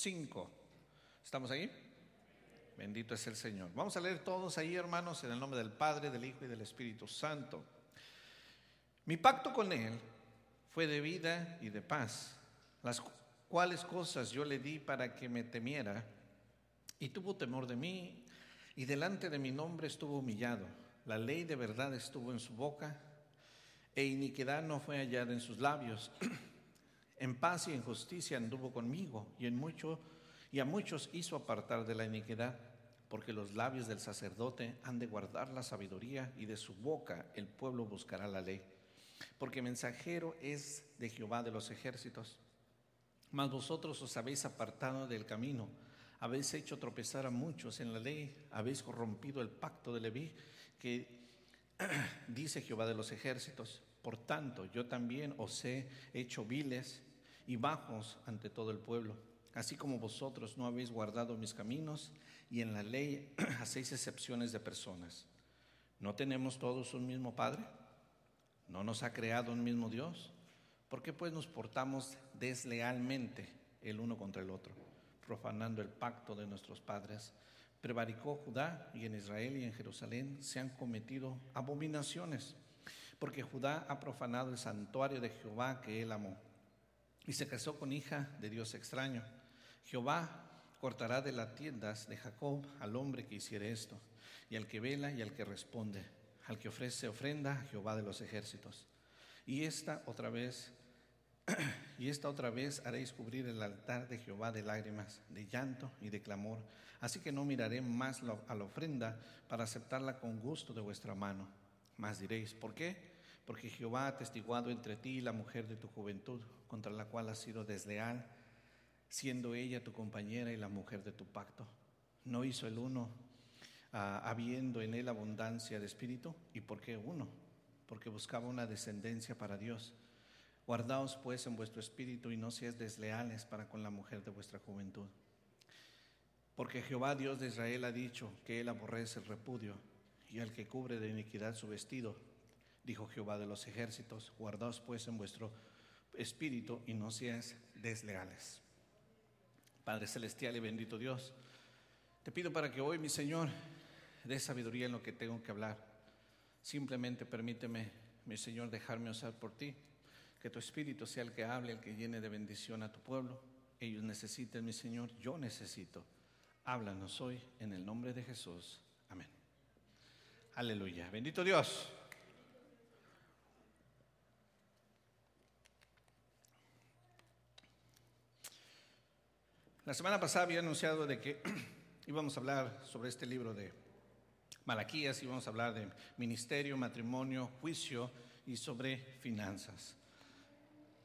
5. ¿Estamos ahí? Bendito es el Señor. Vamos a leer todos ahí, hermanos, en el nombre del Padre, del Hijo y del Espíritu Santo. Mi pacto con Él fue de vida y de paz, las cuales cosas yo le di para que me temiera, y tuvo temor de mí, y delante de mi nombre estuvo humillado. La ley de verdad estuvo en su boca, e iniquidad no fue hallada en sus labios. en paz y en justicia anduvo conmigo, y en mucho y a muchos hizo apartar de la iniquidad, porque los labios del sacerdote han de guardar la sabiduría, y de su boca el pueblo buscará la ley porque mensajero es de Jehová de los ejércitos. Mas vosotros os habéis apartado del camino, habéis hecho tropezar a muchos en la ley, habéis corrompido el pacto de Leví, que dice Jehová de los ejércitos. Por tanto, yo también os he hecho viles y bajos ante todo el pueblo, así como vosotros no habéis guardado mis caminos y en la ley hacéis excepciones de personas. ¿No tenemos todos un mismo Padre? ¿No nos ha creado un mismo Dios? ¿Por qué pues nos portamos deslealmente el uno contra el otro, profanando el pacto de nuestros padres? Prevaricó Judá y en Israel y en Jerusalén se han cometido abominaciones, porque Judá ha profanado el santuario de Jehová que él amó y se casó con hija de Dios extraño. Jehová cortará de las tiendas de Jacob al hombre que hiciere esto, y al que vela y al que responde al que ofrece ofrenda a Jehová de los ejércitos. Y esta otra vez, y esta otra vez haréis cubrir el altar de Jehová de lágrimas, de llanto y de clamor. Así que no miraré más a la ofrenda para aceptarla con gusto de vuestra mano. Más diréis, ¿por qué? Porque Jehová ha testiguado entre ti y la mujer de tu juventud, contra la cual has sido desleal, siendo ella tu compañera y la mujer de tu pacto. ¿No hizo el uno habiendo en él abundancia de espíritu. ¿Y por qué uno? Porque buscaba una descendencia para Dios. Guardaos pues en vuestro espíritu y no seáis desleales para con la mujer de vuestra juventud. Porque Jehová Dios de Israel ha dicho que él aborrece el repudio y al que cubre de iniquidad su vestido. Dijo Jehová de los ejércitos, guardaos pues en vuestro espíritu y no seáis desleales. Padre celestial y bendito Dios, te pido para que hoy, mi Señor, de sabiduría en lo que tengo que hablar. Simplemente permíteme, mi Señor, dejarme usar por ti. Que tu Espíritu sea el que hable, el que llene de bendición a tu pueblo. Ellos necesitan, mi Señor, yo necesito. Háblanos hoy en el nombre de Jesús. Amén. Aleluya. Bendito Dios. La semana pasada había anunciado de que íbamos a hablar sobre este libro de Malaquías y vamos a hablar de ministerio, matrimonio, juicio y sobre finanzas.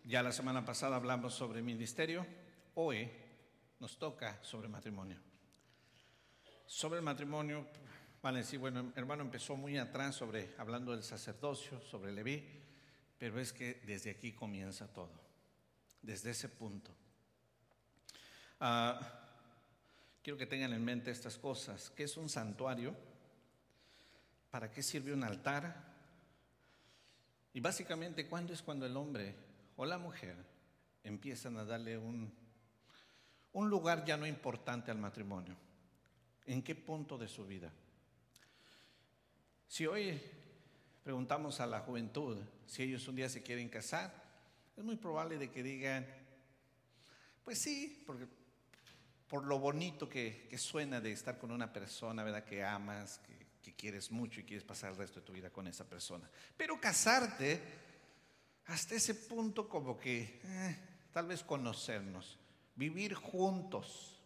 Ya la semana pasada hablamos sobre ministerio, hoy nos toca sobre matrimonio. Sobre el matrimonio, van a decir, bueno, hermano empezó muy atrás sobre hablando del sacerdocio, sobre Leví, pero es que desde aquí comienza todo, desde ese punto. Ah, quiero que tengan en mente estas cosas, que es un santuario, ¿Para qué sirve un altar? Y básicamente, ¿cuándo es cuando el hombre o la mujer empiezan a darle un, un lugar ya no importante al matrimonio? ¿En qué punto de su vida? Si hoy preguntamos a la juventud si ellos un día se quieren casar, es muy probable de que digan, pues sí, porque por lo bonito que, que suena de estar con una persona, ¿verdad? Que amas, que que quieres mucho y quieres pasar el resto de tu vida con esa persona. Pero casarte, hasta ese punto como que eh, tal vez conocernos, vivir juntos,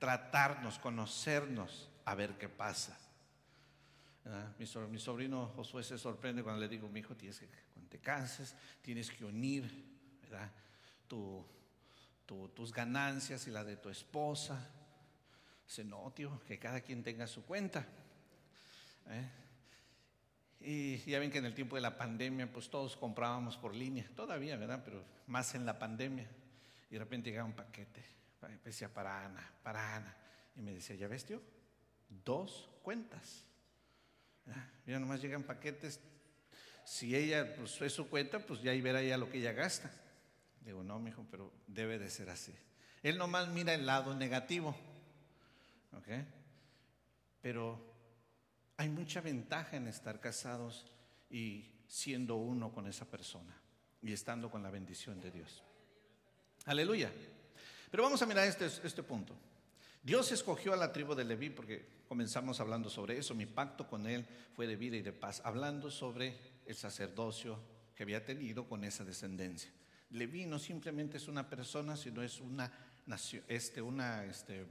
tratarnos, conocernos, a ver qué pasa. Mi, sobrino Josué se sorprende cuando le digo, mi hijo, tienes que, cuando te canses, tienes que unir tus ganancias y la de tu esposa. Dice, no, tío, que cada quien tenga su cuenta. ¿eh? Y ya ven que en el tiempo de la pandemia, pues todos comprábamos por línea, todavía, ¿verdad? Pero más en la pandemia. Y de repente llegaba un paquete, decía para Ana, para Ana. Y me decía, ¿ya ves, tío? Dos cuentas. Ya nomás llegan paquetes. Si ella pues, es su cuenta, pues ya ahí verá ella lo que ella gasta. Digo, no, mijo, pero debe de ser así. Él nomás mira el lado negativo. ¿Ok? Pero hay mucha ventaja en estar casados y siendo uno con esa persona y estando con la bendición de Dios. Aleluya. Pero vamos a mirar este, este punto. Dios escogió a la tribu de Leví porque comenzamos hablando sobre eso. Mi pacto con él fue de vida y de paz, hablando sobre el sacerdocio que había tenido con esa descendencia. Leví no simplemente es una persona, sino es una nación, este, una, este,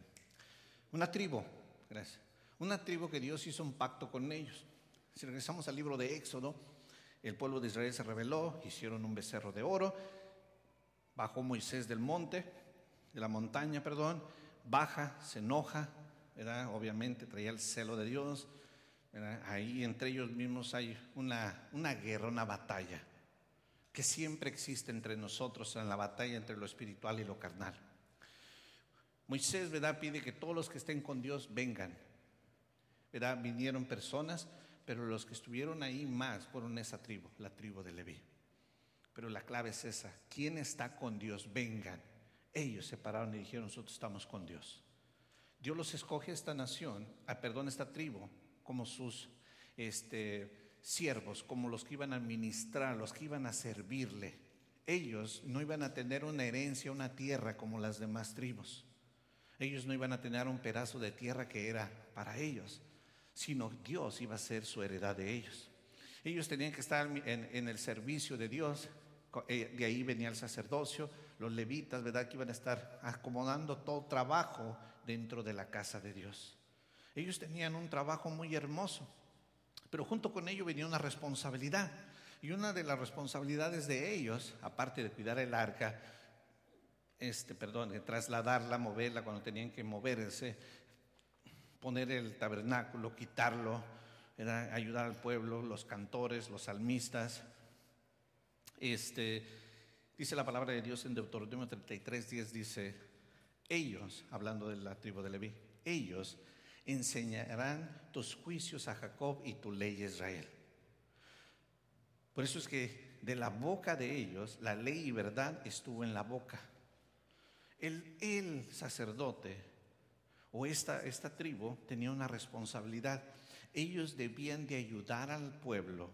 una tribu. Gracias. Una tribu que Dios hizo un pacto con ellos. Si regresamos al libro de Éxodo, el pueblo de Israel se rebeló, hicieron un becerro de oro, bajó Moisés del monte, de la montaña, perdón, baja, se enoja, ¿verdad? obviamente traía el celo de Dios, ahí entre ellos mismos hay una, una guerra, una batalla, que siempre existe entre nosotros en la batalla entre lo espiritual y lo carnal. Moisés ¿verdad? pide que todos los que estén con Dios vengan. ¿verdad? Vinieron personas, pero los que estuvieron ahí más fueron esa tribu, la tribu de Leví. Pero la clave es esa, ¿quién está con Dios? Vengan. Ellos se pararon y dijeron, nosotros estamos con Dios. Dios los escoge esta nación, ah, perdón, esta tribu, como sus este, siervos, como los que iban a administrar, los que iban a servirle. Ellos no iban a tener una herencia, una tierra como las demás tribus. Ellos no iban a tener un pedazo de tierra que era para ellos, sino Dios iba a ser su heredad de ellos. Ellos tenían que estar en, el servicio de Dios, eh, de ahí venía el sacerdocio, los levitas, ¿verdad? Que iban a estar acomodando todo trabajo dentro de la casa de Dios. Ellos tenían un trabajo muy hermoso, pero junto con ello venía una responsabilidad. Y una de las responsabilidades de ellos, aparte de cuidar el arca, este, perdón, de trasladarla, moverla cuando tenían que moverse, poner el tabernáculo, quitarlo, ayudar al pueblo, los cantores, los salmistas. Este, dice la palabra de Dios en Deuteronomio 33, 10, dice, ellos, hablando de la tribu de Leví, ellos enseñarán tus juicios a Jacob y tu ley a Israel. Por eso es que de la boca de ellos la ley y verdad estuvo en la boca. El, sacerdote o esta, esta tribu tenía una responsabilidad. Ellos debían de ayudar al pueblo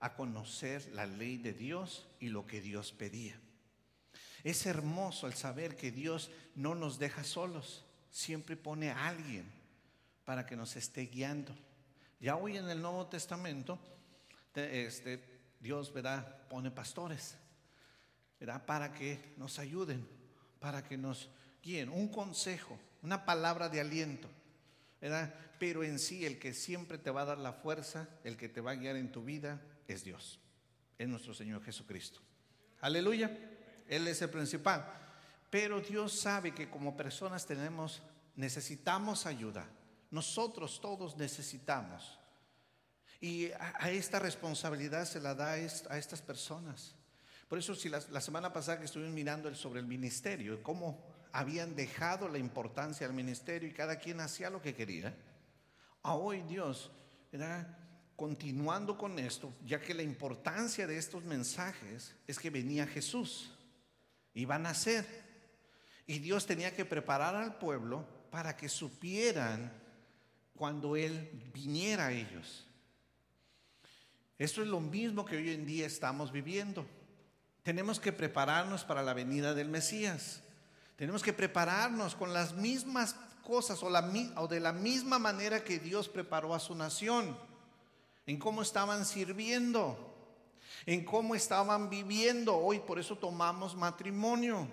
a conocer la ley de Dios y lo que Dios pedía. Es hermoso el saber que Dios no nos deja solos, siempre pone a alguien para que nos esté guiando. Ya hoy en el Nuevo Testamento, este, Dios ¿verdad? pone pastores ¿verdad? para que nos ayuden, para que nos guíen, un consejo, una palabra de aliento. Pero en sí el que siempre te va a dar la fuerza, el que te va a guiar en tu vida, es Dios, es nuestro Señor Jesucristo. Aleluya. Él es el principal. Pero Dios sabe que como personas tenemos, necesitamos ayuda. Nosotros todos necesitamos. Y a, esta responsabilidad se la da a, estas personas. Por eso, si la, semana pasada que estuvimos mirando sobre el ministerio, cómo habían dejado la importancia al ministerio y cada quien hacía lo que quería, hoy Dios, continuando con esto, ya que la importancia de estos mensajes es que venía Jesús iban a ser. Y Dios tenía que preparar al pueblo para que supieran cuando Él viniera a ellos. Esto es lo mismo que hoy en día estamos viviendo. Tenemos que prepararnos para la venida del Mesías. Tenemos que prepararnos con las mismas cosas o, de la misma manera que Dios preparó a su nación. En cómo estaban sirviendo, en cómo estaban viviendo. Hoy por eso tomamos matrimonio.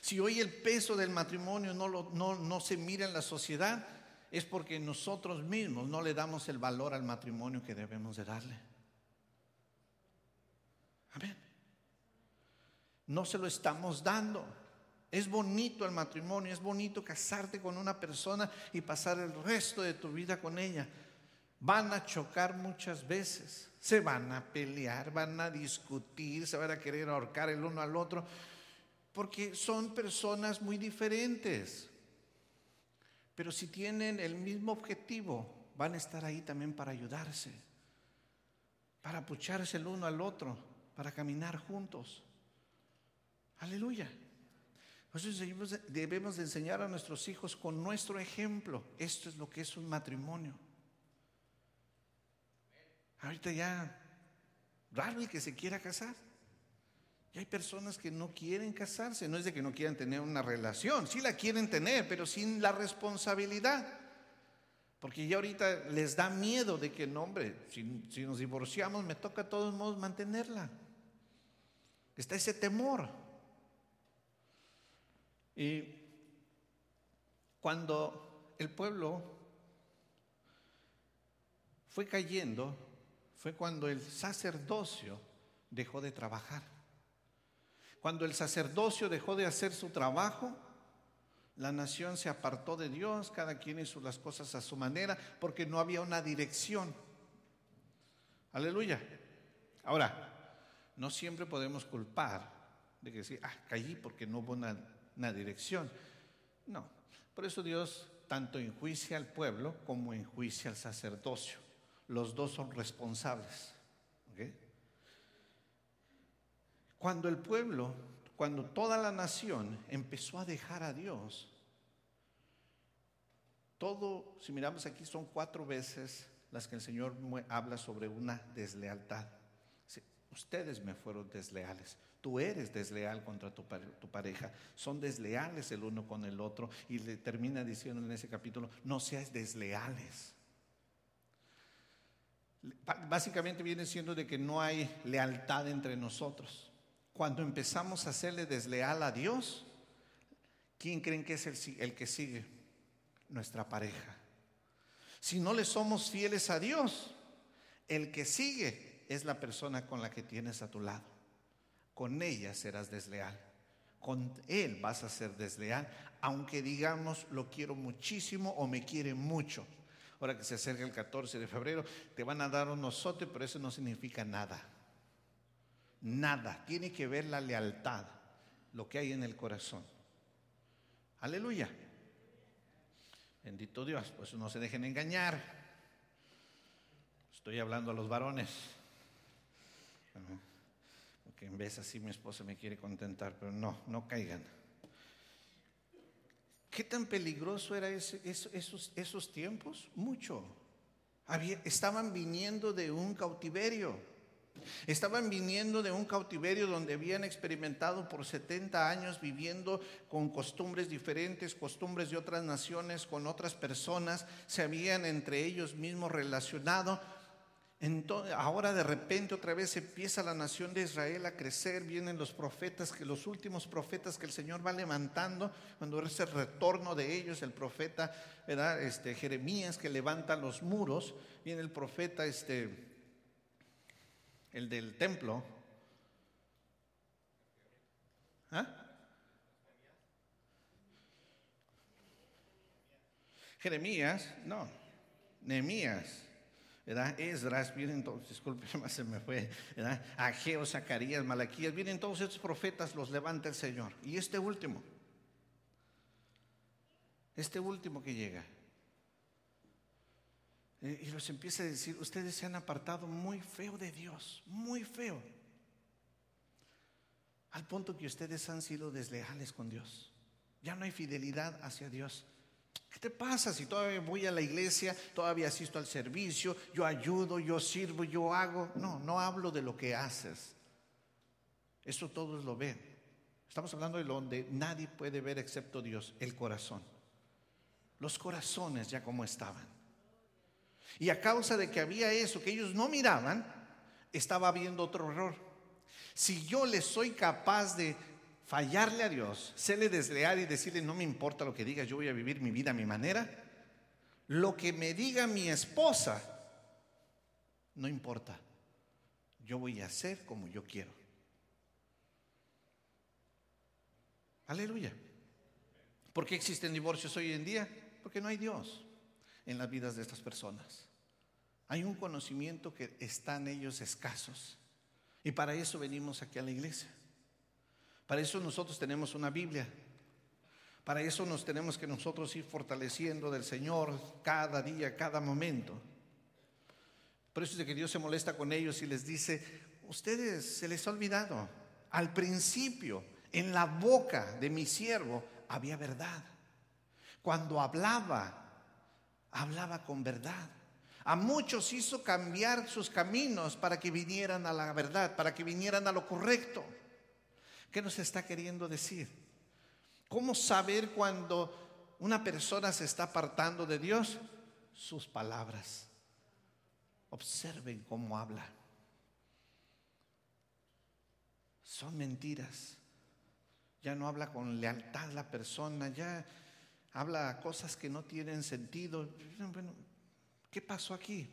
Si hoy el peso del matrimonio no, no, se mira en la sociedad, es porque nosotros mismos no le damos el valor al matrimonio que debemos de darle. Amén. No se lo estamos dando. Es bonito el matrimonio, es bonito casarte con una persona y pasar el resto de tu vida con ella. Van a chocar muchas veces, se van a pelear, van a discutir, se van a querer ahorcar el uno al otro, porque son personas muy diferentes. Pero si tienen el mismo objetivo, van a estar ahí también para ayudarse, para apucharse el uno al otro, para caminar juntos. Aleluya. Debemos de enseñar a nuestros hijos con nuestro ejemplo. Esto es lo que es un matrimonio. Ahorita ya, raro que se quiera casar. Y hay personas que no quieren casarse, no es de que no quieran tener una relación, sí la quieren tener, pero sin la responsabilidad. Porque ya ahorita les da miedo de que, no, hombre, si, si nos divorciamos, me toca a todos modos mantenerla. Está ese temor. Y cuando el pueblo fue cayendo, fue cuando el sacerdocio dejó de trabajar. Cuando el sacerdocio dejó de hacer su trabajo, la nación se apartó de Dios, cada quien hizo las cosas a su manera, porque no había una dirección. Aleluya. Ahora, no siempre podemos culpar de que decir, ah, caí porque no hubo una, una dirección. No, por eso Dios tanto enjuicia al pueblo como enjuicia al sacerdocio. Los dos son responsables. Cuando el pueblo, cuando toda la nación empezó a dejar a Dios, todo, si miramos aquí, son cuatro veces las que el Señor habla sobre una deslealtad. Ustedes me fueron desleales. Tú eres desleal contra tu, pareja. Son desleales el uno con el otro. Y le termina diciendo en ese capítulo, no seas desleales. Básicamente viene siendo de que no hay lealtad entre nosotros. Cuando empezamos a hacerle desleal a Dios, ¿quién creen que es el, que sigue? Nuestra pareja. Si no le somos fieles a Dios, el que sigue es la persona con la que tienes a tu lado. Con ella serás desleal. Con él vas a ser desleal, aunque digamos lo quiero muchísimo o me quiere mucho. Ahora que se acerca el 14 de febrero, te van a dar un osote, pero eso no significa nada. Nada. Tiene que ver la lealtad, lo que hay en el corazón. Aleluya. Bendito Dios, pues no se dejen engañar. Estoy hablando a los varones. Porque en vez así mi esposa me quiere contentar, pero no, no caigan. ¿Qué tan peligroso era esos, esos tiempos? Mucho. estaban viniendo de un cautiverio. Estaban viniendo de un cautiverio donde habían experimentado por 70 años viviendo con costumbres diferentes, costumbres de otras naciones, con otras personas, se habían entre ellos mismos relacionado entonces, ahora de repente otra vez empieza la nación de Israel a crecer, vienen los profetas, que los últimos profetas que el Señor va levantando, cuando es el retorno de ellos, el profeta. Este, Jeremías que levanta los muros, viene el profeta, este, el del templo. ¿Ah? Jeremías, no, Nehemías. ¿verdad? Esdras, vienen todos, disculpe, se me fue, ¿verdad? Ageo, Zacarías, Malaquías, vienen todos estos profetas, los levanta el Señor. Y este último, este último que llega, y los empieza a decir, ustedes se han apartado muy feo de Dios, muy feo, al punto que ustedes han sido desleales con Dios. Ya no hay fidelidad hacia Dios. ¿Qué te pasa si todavía voy a la iglesia, todavía asisto al servicio, yo ayudo, yo sirvo, yo hago? No, no hablo de lo que haces. Eso todos lo ven. Estamos hablando de donde nadie puede ver excepto Dios, el corazón. Los corazones ya como estaban. Y a causa de que había eso que ellos no miraban, estaba habiendo otro error. Si yo les soy capaz de fallarle a Dios, serle desleal y decirle, no me importa lo que digas, yo voy a vivir mi vida a mi manera, lo que me diga mi esposa, no importa, yo voy a hacer como yo quiero. Aleluya. ¿Por qué existen divorcios hoy en día? Porque no hay Dios en las vidas de estas personas. Hay un conocimiento que están ellos escasos. Y para eso venimos aquí a la iglesia. Para eso nosotros tenemos una Biblia. Para eso nos tenemos que nosotros ir fortaleciendo del Señor cada día, cada momento. Por eso es de que Dios se molesta con ellos y les dice, ustedes se les ha olvidado. Al principio En la boca de mi siervo había verdad. Cuando hablaba, hablaba con verdad. A muchos hizo cambiar sus caminos para que vinieran a la verdad, para que vinieran a lo correcto. ¿Qué nos está queriendo decir? ¿Cómo saber cuando una persona se está apartando de Dios? Sus palabras. Observen cómo habla. Son mentiras. Ya no habla con lealtad la persona, ya habla cosas que no tienen sentido. ¿qué pasó aquí?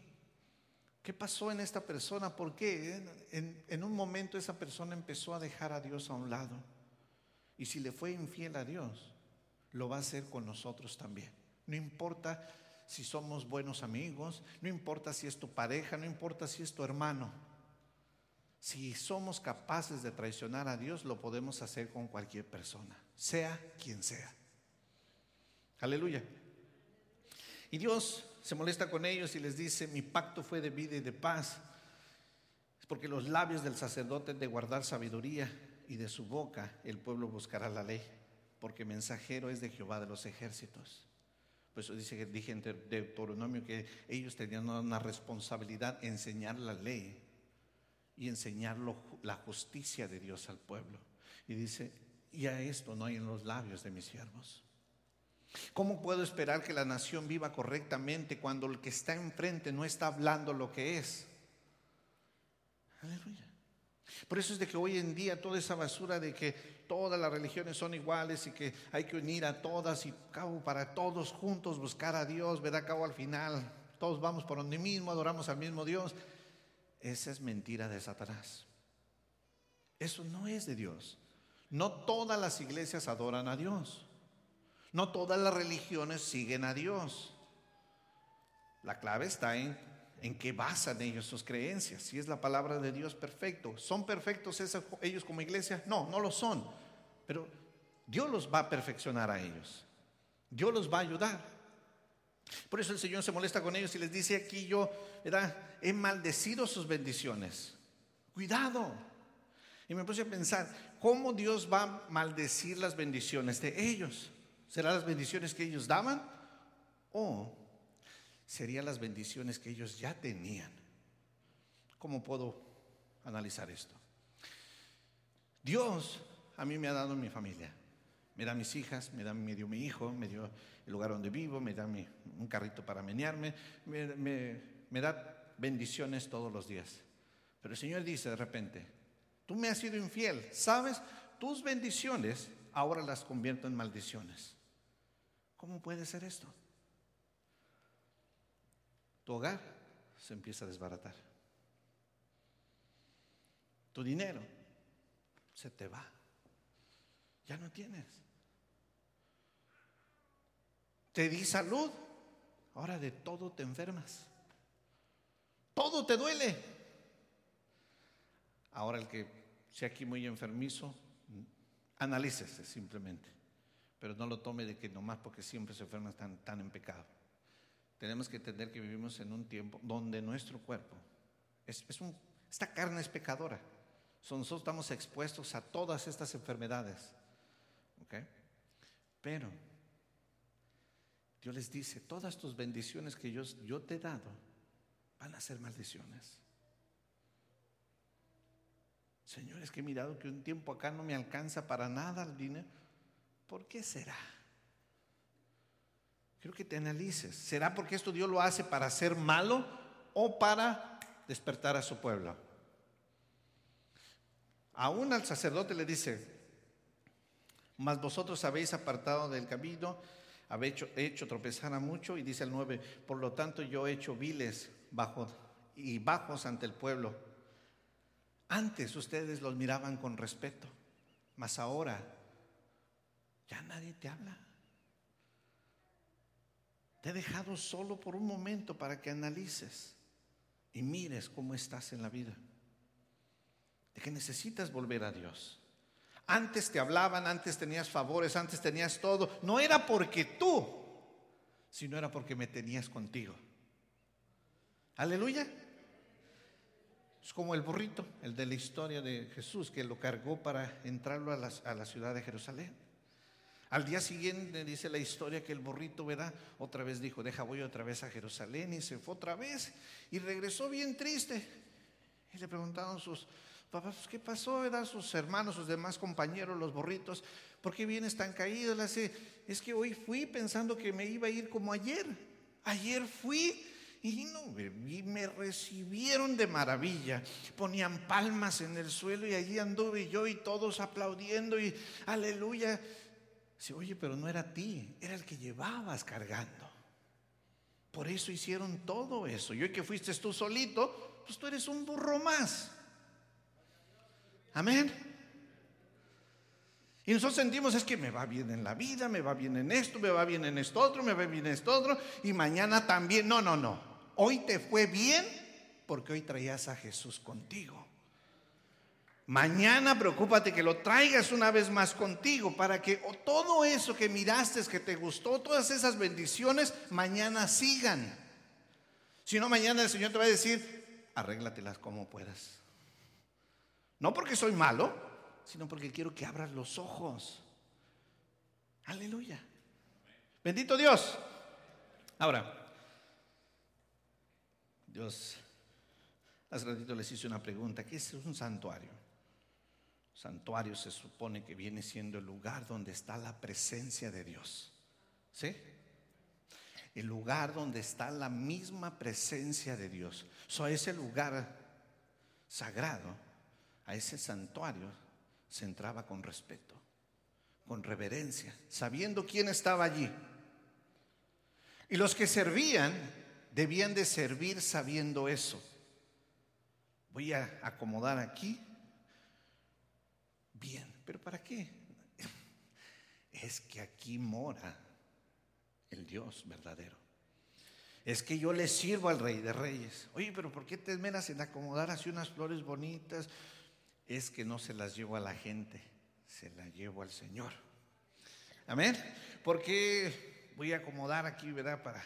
¿Qué pasó en esta persona? ¿Por qué? En, en, un momento esa persona empezó a dejar a Dios a un lado. Y si le fue infiel a Dios, lo va a hacer con nosotros también. No importa si somos buenos amigos, no importa si es tu pareja, no importa si es tu hermano. Si somos capaces de traicionar a Dios, lo podemos hacer con cualquier persona, sea quien sea. Aleluya. Y Dios se molesta con ellos y les dice, mi pacto fue de vida y de paz. Es porque los labios del sacerdote de guardar sabiduría y de su boca el pueblo buscará la ley, porque mensajero es de Jehová de los ejércitos. Pues dice, dije en Deuteronomio que ellos tenían una responsabilidad enseñar la ley y enseñar la justicia de Dios al pueblo. Y dice, y a esto no hay en los labios de mis siervos. ¿Cómo puedo esperar que la nación viva correctamente cuando el que está enfrente no está hablando lo que es? Aleluya. Por eso es de que hoy en día toda esa basura de que todas las religiones son iguales y que hay que unir a todas y cabo para todos juntos buscar a Dios, ¿verdad? Cabo al final todos vamos por donde mismo, adoramos al mismo Dios. Esa es mentira de Satanás. Eso no es de Dios. No todas las iglesias adoran a Dios. No todas las religiones siguen a Dios. La clave está en, en qué basan ellos sus creencias. Si es la palabra de Dios perfecto. ¿Son perfectos ellos como iglesia? No, no lo son. Pero Dios los va a perfeccionar a ellos. Dios los va a ayudar. Por eso el Señor se molesta con ellos y les dice aquí yo, he maldecido sus bendiciones. Cuidado. Y me puse a pensar, ¿cómo Dios va a maldecir las bendiciones de ellos? ¿Serán las bendiciones que ellos daban? ¿O serían las bendiciones que ellos ya tenían? ¿Cómo puedo analizar esto? Dios a mí me ha dado mi familia. Me da mis hijas, me, da, mi hijo, me dio el lugar donde vivo, me da un carrito para menearme, me, me da bendiciones todos los días. Pero el Señor dice de repente, tú me has sido infiel, ¿sabes? Tus bendiciones ahora las convierto en maldiciones. ¿Cómo puede ser esto? Tu hogar se empieza a desbaratar. Tu dinero se te va. Ya no tienes. Te di salud. Ahora de todo te enfermas. Todo te duele. Ahora el que sea aquí muy enfermizo, analícese simplemente pero no lo tome de que nomás porque siempre se enferma están tan en pecado. Tenemos que entender que vivimos en un tiempo donde nuestro cuerpo, es, un, esta carne es pecadora. Nosotros estamos expuestos a todas estas enfermedades. Pero Dios les dice, todas tus bendiciones que yo, yo te he dado van a ser maldiciones. Señor, es que he mirado que un tiempo acá no me alcanza para nada el dinero. ¿Por qué será? Quiero que te analices. ¿Será porque esto Dios lo hace para ser malo o para despertar a su pueblo? Aún al sacerdote le dice, mas vosotros habéis apartado del camino, habéis hecho, hecho tropezar a mucho, y dice el 9, por lo tanto yo he hecho viles bajo y bajos ante el pueblo. Antes ustedes los miraban con respeto, mas ahora ya nadie te habla. Te he dejado solo por un momento para que analices y mires cómo estás en la vida. De que necesitas volver a Dios. Antes te hablaban, antes tenías favores, antes tenías todo. No era porque tú, sino era porque me tenías contigo. Aleluya. Es como el burrito, el de la historia de Jesús, que lo cargó para entrarlo a la, a la ciudad de Jerusalén. Al día siguiente dice la historia que el burrito, ¿verdad? Otra vez dijo, deja voy otra vez a Jerusalén y se fue otra vez y regresó bien triste. Y le preguntaron sus papás, pues, ¿qué pasó, verdad? Sus hermanos, sus demás compañeros, los burritos, ¿por qué vienes tan caído? Le hace, es que hoy fui pensando que me iba a ir como ayer. Ayer fui y no, me recibieron de maravilla. Ponían palmas en el suelo y allí anduve yo y todos aplaudiendo y aleluya. Dice, oye, pero no era ti, era el que llevabas cargando. Por eso hicieron todo eso. Y hoy que fuiste tú solito, pues tú eres un burro más. Amén. Y nosotros sentimos es que me va bien en la vida, me va bien en esto, me va bien en esto otro, me va bien en esto otro, y mañana también. No, no, no. Hoy te fue bien porque hoy traías a Jesús contigo. Mañana preocúpate que lo traigas una vez más contigo para que todo eso que miraste, que te gustó, todas esas bendiciones, mañana sigan. Si no, mañana el Señor te va a decir, arréglatelas como puedas. No porque soy malo, sino porque quiero que abras los ojos. Aleluya. Bendito Dios. Ahora, Dios, hace ratito les hice una pregunta. ¿Qué es un santuario? Santuario se supone que viene siendo el lugar donde está la presencia de Dios. ¿Sí? El lugar donde está la misma presencia de Dios. So, a ese lugar sagrado, a ese santuario, se entraba con respeto, con reverencia, sabiendo quién estaba allí. Y los que servían debían de servir sabiendo eso. Voy a acomodar aquí bien. ¿Pero para qué? Es que aquí mora el Dios verdadero. Es que yo le sirvo al Rey de Reyes. Oye, pero ¿por qué te esmeras en acomodar así unas flores bonitas? Es que no se las llevo a la gente, se las llevo al Señor. Amén. ¿Por qué voy a acomodar aquí, verdad? Para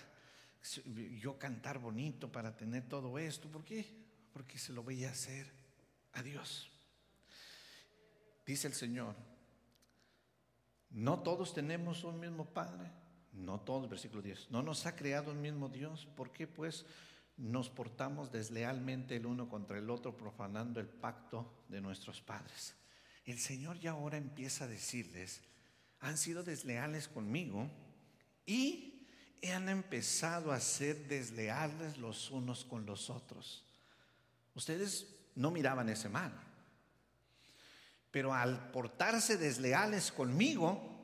yo cantar bonito, para tener todo esto. ¿Por qué? Porque se lo voy a hacer a Dios. Dice el Señor, no todos tenemos un mismo Padre, no todos, versículo 10, no nos ha creado un mismo Dios, ¿por qué pues nos portamos deslealmente el uno contra el otro, profanando el pacto de nuestros padres? El Señor ya ahora empieza a decirles, han sido desleales conmigo y han empezado a ser desleales los unos con los otros. Ustedes no miraban ese mal. Pero al portarse desleales conmigo,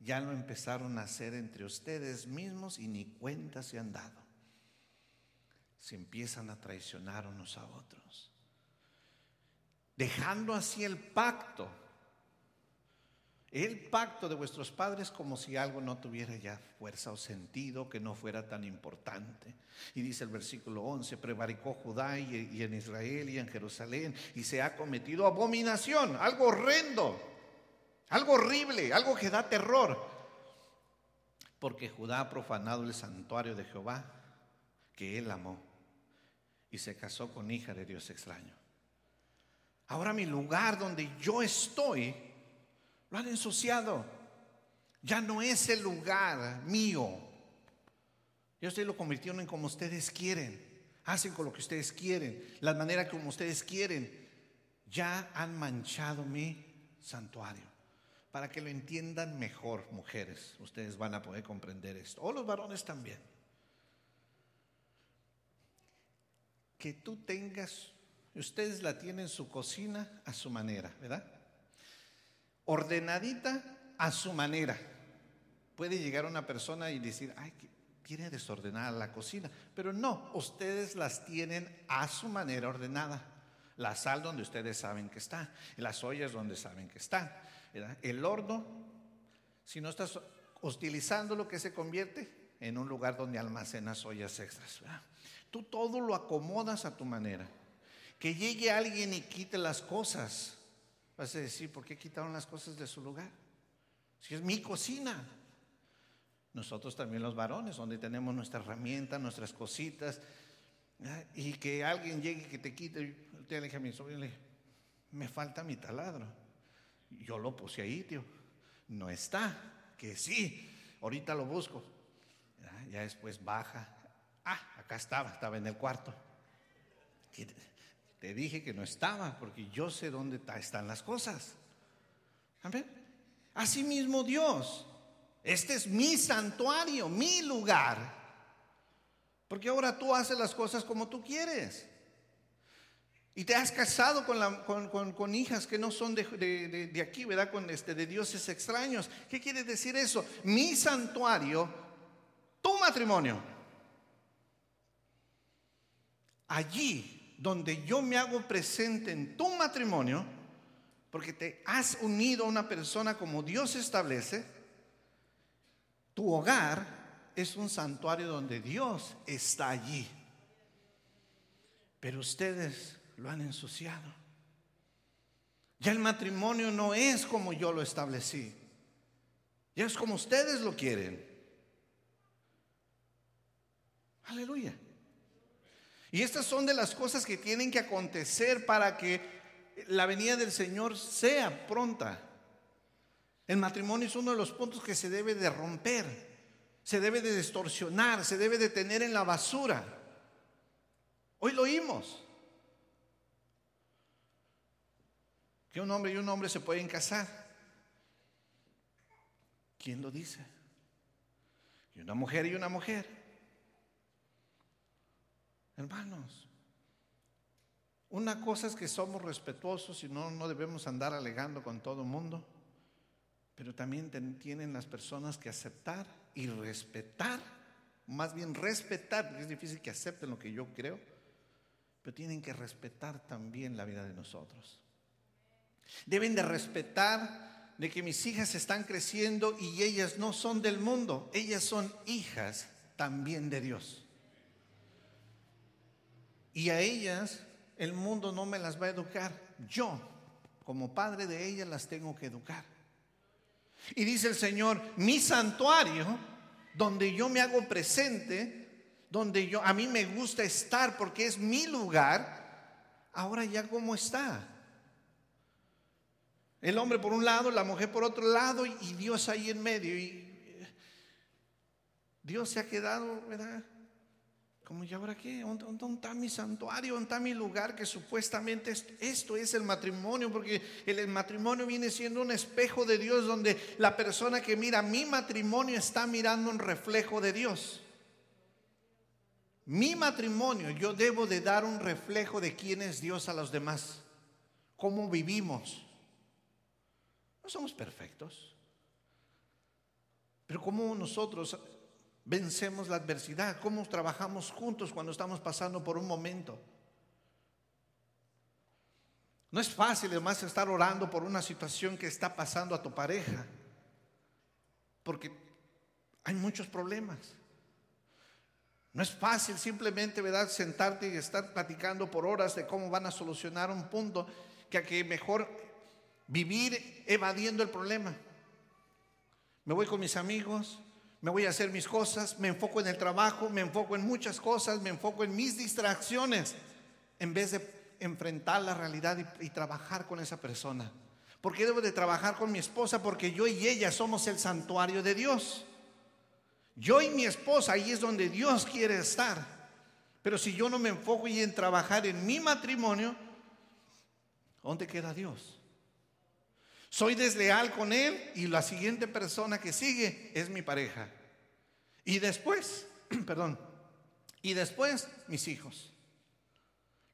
ya lo empezaron a hacer entre ustedes mismos y ni cuenta se han dado. Se empiezan a traicionar unos a otros. Dejando así el pacto el pacto de vuestros padres como si algo no tuviera ya fuerza o sentido, que no fuera tan importante. Y dice el versículo 11, prevaricó Judá y, en Israel y en Jerusalén y se ha cometido abominación, algo horrendo, algo horrible, algo que da terror. Porque Judá ha profanado el santuario de Jehová que él amó y se casó con hija de Dios extraño. Ahora mi lugar donde yo estoy lo han ensuciado. Ya no es el lugar mío. Ya ustedes lo convirtieron en como ustedes quieren. Hacen con lo que ustedes quieren. La manera como ustedes quieren. Ya han manchado mi santuario. Para que lo entiendan mejor, mujeres. Ustedes van a poder comprender esto. O los varones también. Que tú tengas, ustedes la tienen su cocina a su manera, ¿verdad? Ordenadita a su manera. Puede llegar una persona y decir, ay, tiene desordenada la cocina, pero no, ustedes las tienen a su manera ordenada. La sal donde ustedes saben que está, las ollas donde saben que está, el horno, si no estás utilizando lo que se convierte en un lugar donde almacenas ollas extras. Tú todo lo acomodas a tu manera. Que llegue alguien y quite las cosas Vas a decir, ¿por qué quitaron las cosas de su lugar? Si es mi cocina. Nosotros también los varones, donde tenemos nuestra herramienta, nuestras cositas, Y que alguien llegue y que te quite. Le dije a mi sobrino, me falta mi taladro. Yo lo puse ahí, tío. No está. Que sí. Ahorita lo busco. Ya después baja. Ah, acá estaba, estaba en el cuarto. Te dije que no estaba, porque yo sé dónde están las cosas. Amén. Así mismo Dios. Este es mi santuario, mi lugar. Porque ahora tú haces las cosas como tú quieres. Y te has casado con, con, hijas que no son de, de, aquí, ¿verdad? Con este, de dioses extraños. ¿Qué quiere decir eso? Mi santuario, tu matrimonio. Allí donde yo me hago presente en tu matrimonio, porque te has unido a una persona como Dios establece, tu hogar es un santuario donde Dios está allí. Pero ustedes lo han ensuciado. Ya el matrimonio no es como yo lo establecí. Ya es como ustedes lo quieren. Aleluya. Y estas son de las cosas que tienen que acontecer para que la venida del Señor sea pronta. El matrimonio es uno de los puntos que se debe de romper, se debe de distorsionar, se debe de tener en la basura. Hoy lo oímos. Que un hombre y un hombre se pueden casar. ¿Quién lo dice? Y una mujer y una mujer. Hermanos, una cosa es que somos respetuosos y no, no debemos andar alegando con todo el mundo, pero también tienen las personas que aceptar y respetar, más bien respetar, porque es difícil que acepten lo que yo creo, pero tienen que respetar también la vida de nosotros. Deben de respetar de que mis hijas están creciendo y ellas no son del mundo, ellas son hijas también de Dios. Y a ellas el mundo no me las va a educar. Yo, como padre de ellas, las tengo que educar. Y dice el Señor, mi santuario, donde yo me hago presente, donde yo a mí me gusta estar porque es mi lugar, ahora ya cómo está. El hombre por un lado, la mujer por otro lado y Dios ahí en medio. Y Dios se ha quedado, ¿verdad? Como, ¿y ahora qué? ¿Dónde, está mi santuario? ¿Dónde está mi lugar? Que supuestamente esto es el matrimonio, porque el, matrimonio viene siendo un espejo de Dios, donde la persona que mira mi matrimonio está mirando un reflejo de Dios. Mi matrimonio, yo debo de dar un reflejo de quién es Dios a los demás, cómo vivimos. No somos perfectos, pero como nosotros vencemos la adversidad, cómo trabajamos juntos cuando estamos pasando por un momento. No es fácil además estar orando por una situación que está pasando a tu pareja, porque hay muchos problemas. No es fácil simplemente, ¿verdad?, sentarte y estar platicando por horas de cómo van a solucionar un punto que a que mejor vivir evadiendo el problema. Me voy con mis amigos, me voy a hacer mis cosas, me enfoco en el trabajo, me enfoco en muchas cosas, me enfoco en mis distracciones, en vez de enfrentar la realidad y, trabajar con esa persona. ¿Por qué debo de trabajar con mi esposa? Porque yo y ella somos el santuario de Dios. Yo y mi esposa, ahí es donde Dios quiere estar. Pero si yo no me enfoco y en trabajar en mi matrimonio, ¿dónde queda Dios? Soy desleal con él y la siguiente persona que sigue es mi pareja. Y después, perdón, y después mis hijos.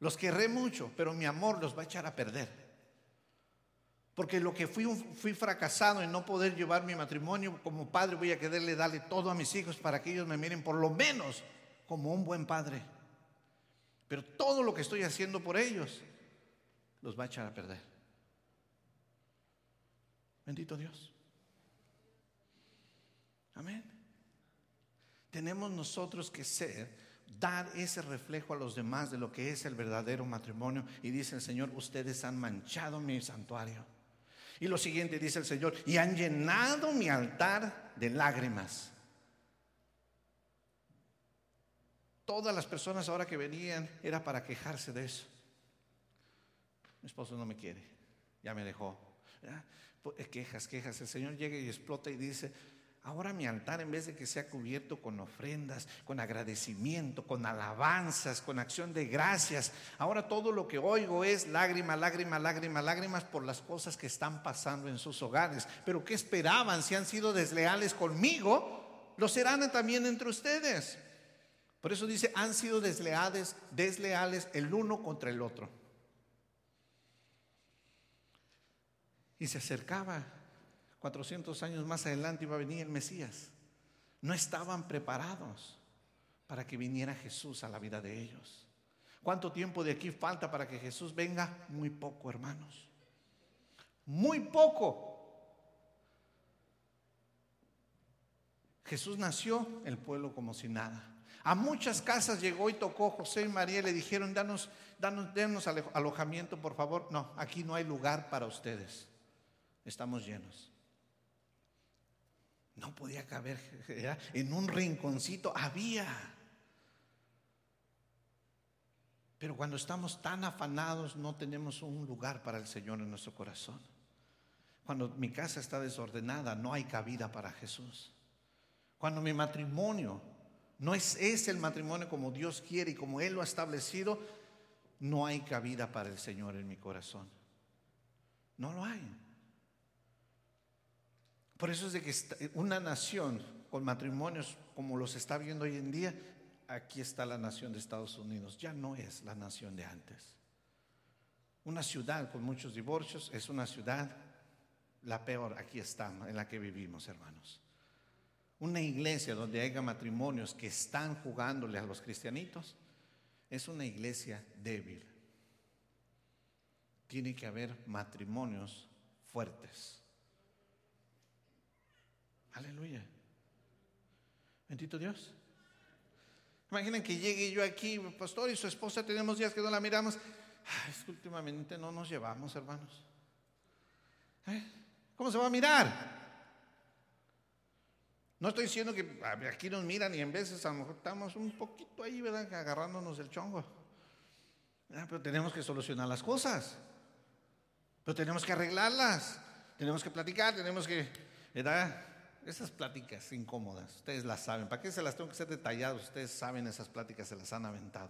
Los querré mucho, pero mi amor los va a echar a perder. Porque lo que fui, fui fracasado en no poder llevar mi matrimonio, como padre voy a quererle darle todo a mis hijos para que ellos me miren por lo menos como un buen padre. Pero todo lo que estoy haciendo por ellos los va a echar a perder. Bendito Dios. Amén. Tenemos nosotros que ser, dar ese reflejo a los demás de lo que es el verdadero matrimonio. Y dice el Señor, ustedes han manchado mi santuario. Y lo siguiente dice el Señor, y han llenado mi altar de lágrimas. todas las personas ahora que venían era para quejarse de eso. Mi esposo no me quiere, ya me dejó. Pues, quejas, quejas. El Señor llega y explota y dice, Ahora mi altar, en vez de que sea cubierto con ofrendas, con agradecimiento, con alabanzas, con acción de gracias, ahora todo lo que oigo es lágrimas, lágrimas, lágrimas, lágrimas por las cosas que están pasando en sus hogares. Pero ¿qué esperaban? Si han sido desleales conmigo, lo serán también entre ustedes. Por eso dice, han sido desleales, desleales el uno contra el otro. Y se acercaba 400 años más adelante iba a venir el Mesías. No estaban preparados para que viniera Jesús a la vida de ellos. ¿Cuánto tiempo de aquí falta para que Jesús venga? Muy poco, hermanos. Muy poco. Jesús nació, el pueblo como si nada. A muchas casas llegó y tocó José y María y le dijeron, danos, danos, denos alojamiento, por favor. No, aquí no hay lugar para ustedes. Estamos llenos. No podía caber, en un rinconcito había. Pero cuando estamos tan afanados no tenemos un lugar para el Señor en nuestro corazón. Cuando mi casa está desordenada no hay cabida para Jesús. Cuando mi matrimonio no es, es el matrimonio como Dios quiere y como Él lo ha establecido, no hay cabida para el Señor en mi corazón. No lo hay. Por eso es de que una nación con matrimonios como los está viendo hoy en día, aquí está la nación de Estados Unidos, ya no es la nación de antes. Una ciudad con muchos divorcios es una ciudad la peor, aquí está, en la que vivimos, hermanos. Una iglesia donde haya matrimonios que están jugándole a los cristianitos, es una iglesia débil. Tiene que haber matrimonios fuertes. Aleluya. Bendito Dios. Imaginen que llegue yo aquí, pastor, y su esposa tenemos días que no la miramos. es que últimamente no nos llevamos, hermanos. ¿Eh? ¿Cómo se va a mirar? No estoy diciendo que aquí nos miran y en veces a lo mejor estamos un poquito ahí, ¿verdad? Agarrándonos el chongo. Ah, pero tenemos que solucionar las cosas. Pero tenemos que arreglarlas. Tenemos que platicar, tenemos que, ¿verdad? Esas pláticas incómodas, ustedes las saben. ¿Para qué se las tengo que ser detallados? Ustedes saben esas pláticas, se las han aventado.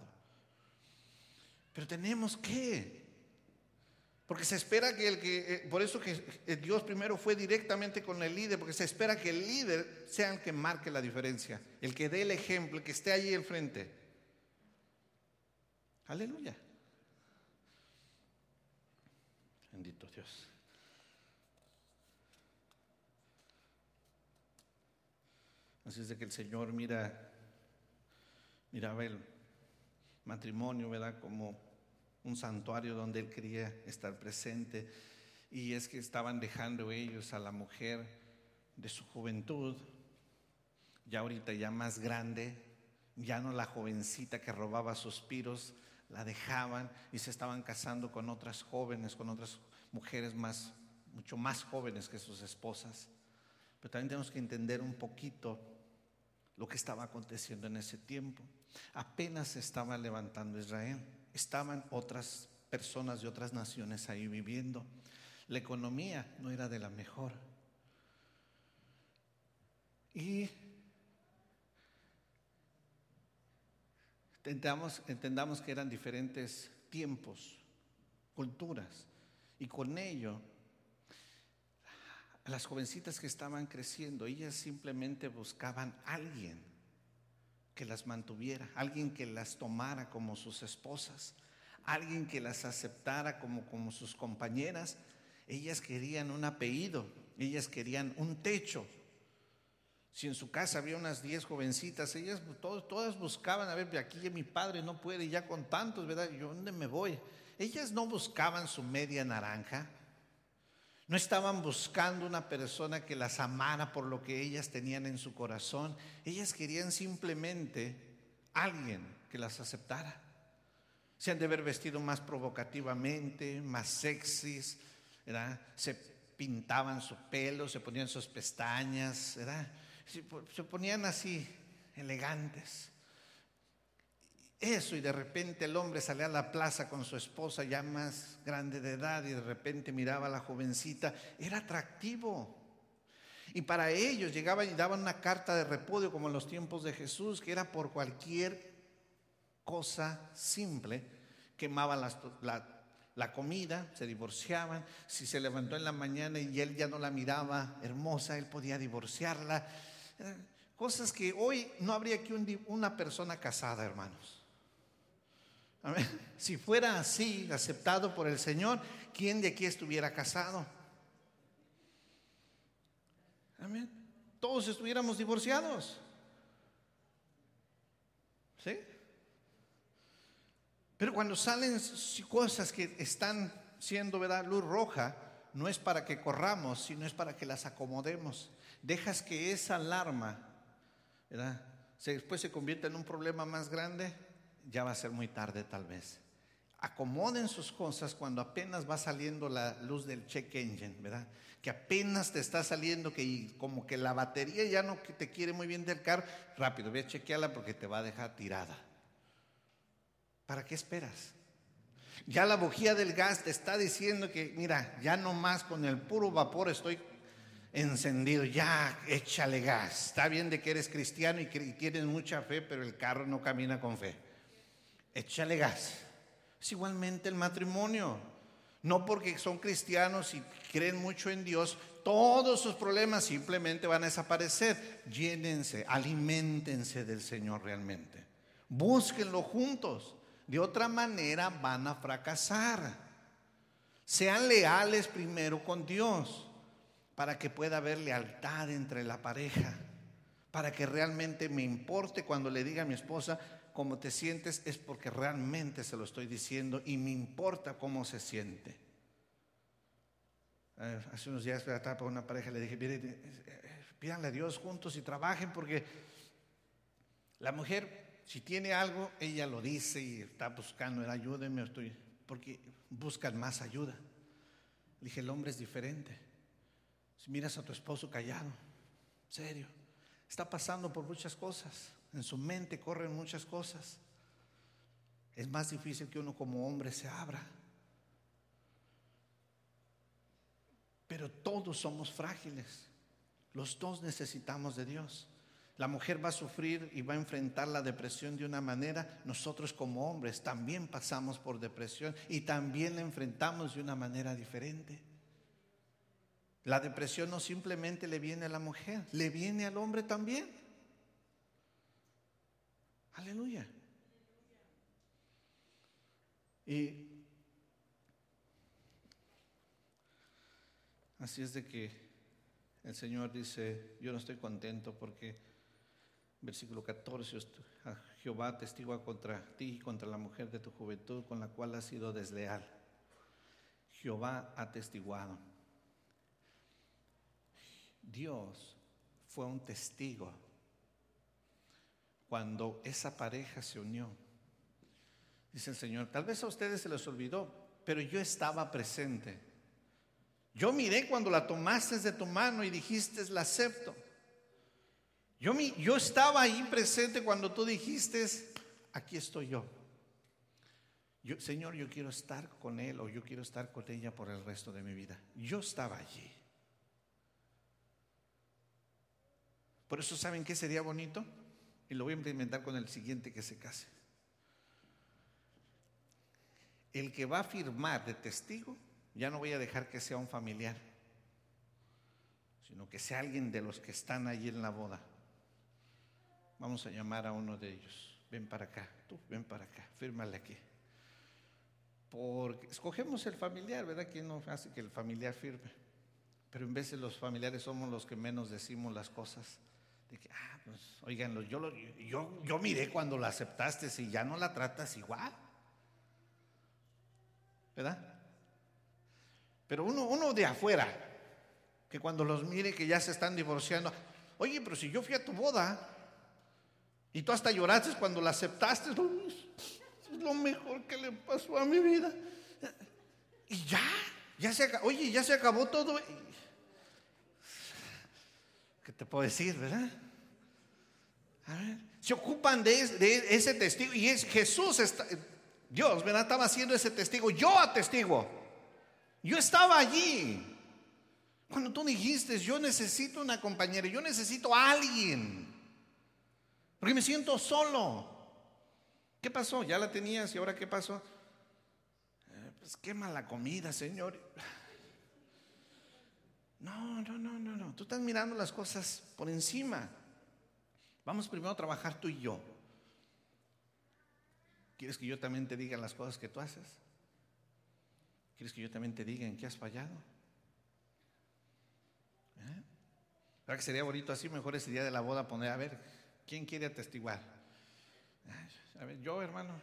Pero tenemos que. Porque se espera que el que, eh, por eso que eh, Dios primero fue directamente con el líder, porque se espera que el líder sea el que marque la diferencia, el que dé el ejemplo, el que esté allí enfrente. Aleluya. Bendito Dios. Así es de que el Señor mira, miraba el matrimonio, ¿verdad? Como un santuario donde Él quería estar presente. Y es que estaban dejando ellos a la mujer de su juventud, ya ahorita ya más grande, ya no la jovencita que robaba suspiros, la dejaban y se estaban casando con otras jóvenes, con otras mujeres más, mucho más jóvenes que sus esposas. Pero también tenemos que entender un poquito lo que estaba aconteciendo en ese tiempo. Apenas se estaba levantando Israel. Estaban otras personas de otras naciones ahí viviendo. La economía no era de la mejor. Y entendamos, entendamos que eran diferentes tiempos, culturas. Y con ello las jovencitas que estaban creciendo, ellas simplemente buscaban alguien que las mantuviera, alguien que las tomara como sus esposas, alguien que las aceptara como, como sus compañeras. Ellas querían un apellido, ellas querían un techo. Si en su casa había unas 10 jovencitas, ellas todas, todas buscaban, a ver, aquí mi padre no puede ya con tantos, ¿verdad? ¿Yo dónde me voy? Ellas no buscaban su media naranja, no estaban buscando una persona que las amara por lo que ellas tenían en su corazón. Ellas querían simplemente alguien que las aceptara. Se han de haber vestido más provocativamente, más sexys, Se pintaban su pelo, se ponían sus pestañas, Se ponían así, elegantes. Eso y de repente el hombre salía a la plaza con su esposa ya más grande de edad y de repente miraba a la jovencita, era atractivo. Y para ellos llegaban y daban una carta de repudio como en los tiempos de Jesús, que era por cualquier cosa simple, quemaban la, comida, se divorciaban, si se levantó en la mañana y él ya no la miraba hermosa, él podía divorciarla. Cosas que hoy no habría aquí una persona casada, hermanos. Si fuera así, aceptado por el Señor, ¿quién de aquí estuviera casado? Amén. Todos estuviéramos divorciados. ¿Sí? Pero cuando salen cosas que están siendo, ¿verdad? Luz roja, no es para que corramos, sino es para que las acomodemos. Dejas que esa alarma, ¿verdad? después se convierta en un problema más grande, ya va a ser muy tarde tal vez. Acomoden sus cosas cuando apenas va saliendo la luz del check engine, ¿verdad? Que apenas te está saliendo, que como que la batería ya no te quiere muy bien del carro, rápido, ve a chequearla porque te va a dejar tirada. ¿Para qué esperas? Ya la bujía del gas te está diciendo que, mira, ya no más con el puro vapor estoy encendido, ya échale gas. Está bien de que eres cristiano y que tienes mucha fe, pero el carro no camina con fe échale gas. Es igualmente el matrimonio. No porque son cristianos y creen mucho en Dios, todos sus problemas simplemente van a desaparecer. Llénense, alimentense del Señor realmente. Búsquenlo juntos. De otra manera van a fracasar. Sean leales primero con Dios para que pueda haber lealtad entre la pareja. Para que realmente me importe cuando le diga a mi esposa, cómo te sientes es porque realmente se lo estoy diciendo y me importa cómo se siente. Eh, hace unos días estaba con una pareja le dije, eh, pídanle a Dios juntos y trabajen porque la mujer, si tiene algo, ella lo dice y está buscando, ayúdenme, estoy, porque buscan más ayuda. Le dije, el hombre es diferente. Si miras a tu esposo callado, serio, está pasando por muchas cosas. En su mente corren muchas cosas. Es más difícil que uno como hombre se abra. Pero todos somos frágiles. Los dos necesitamos de Dios. La mujer va a sufrir y va a enfrentar la depresión de una manera. Nosotros como hombres también pasamos por depresión y también la enfrentamos de una manera diferente. La depresión no simplemente le viene a la mujer, le viene al hombre también. Aleluya. Y así es de que el Señor dice, yo no estoy contento porque, versículo 14, Jehová testigua contra ti y contra la mujer de tu juventud con la cual has sido desleal. Jehová ha testiguado. Dios fue un testigo cuando esa pareja se unió. Dice el Señor, tal vez a ustedes se les olvidó, pero yo estaba presente. Yo miré cuando la tomaste de tu mano y dijiste, la acepto. Yo, yo estaba ahí presente cuando tú dijiste, aquí estoy yo. yo. Señor, yo quiero estar con él o yo quiero estar con ella por el resto de mi vida. Yo estaba allí. Por eso, ¿saben qué sería bonito? Y lo voy a implementar con el siguiente que se case. El que va a firmar de testigo, ya no voy a dejar que sea un familiar, sino que sea alguien de los que están allí en la boda. Vamos a llamar a uno de ellos. Ven para acá, tú ven para acá, fírmale aquí. Porque escogemos el familiar, ¿verdad? ¿Quién no hace que el familiar firme? Pero en vez de los familiares somos los que menos decimos las cosas. De ah, pues, oigan, yo, yo, yo miré cuando la aceptaste, si ya no la tratas igual. ¿Verdad? Pero uno, uno de afuera, que cuando los mire que ya se están divorciando, oye, pero si yo fui a tu boda y tú hasta lloraste cuando la aceptaste, es lo mejor que le pasó a mi vida. Y ya, ya se oye, ya se acabó todo. ¿Qué te puedo decir, verdad? se ocupan de, ese testigo y es Jesús, está, Dios, ¿verdad? Estaba haciendo ese testigo, yo atestigo, yo estaba allí. Cuando tú dijiste, yo necesito una compañera, yo necesito a alguien, porque me siento solo. ¿Qué pasó? Ya la tenías y ahora qué pasó? Eh, pues quema la comida, Señor. No, no, no, no, no. Tú estás mirando las cosas por encima. Vamos primero a trabajar tú y yo. ¿Quieres que yo también te diga las cosas que tú haces? ¿Quieres que yo también te diga en qué has fallado? ¿Eh? ¿Verdad que sería bonito así? Mejor ese día de la boda poner, a ver, ¿quién quiere atestiguar? A ver, yo hermano,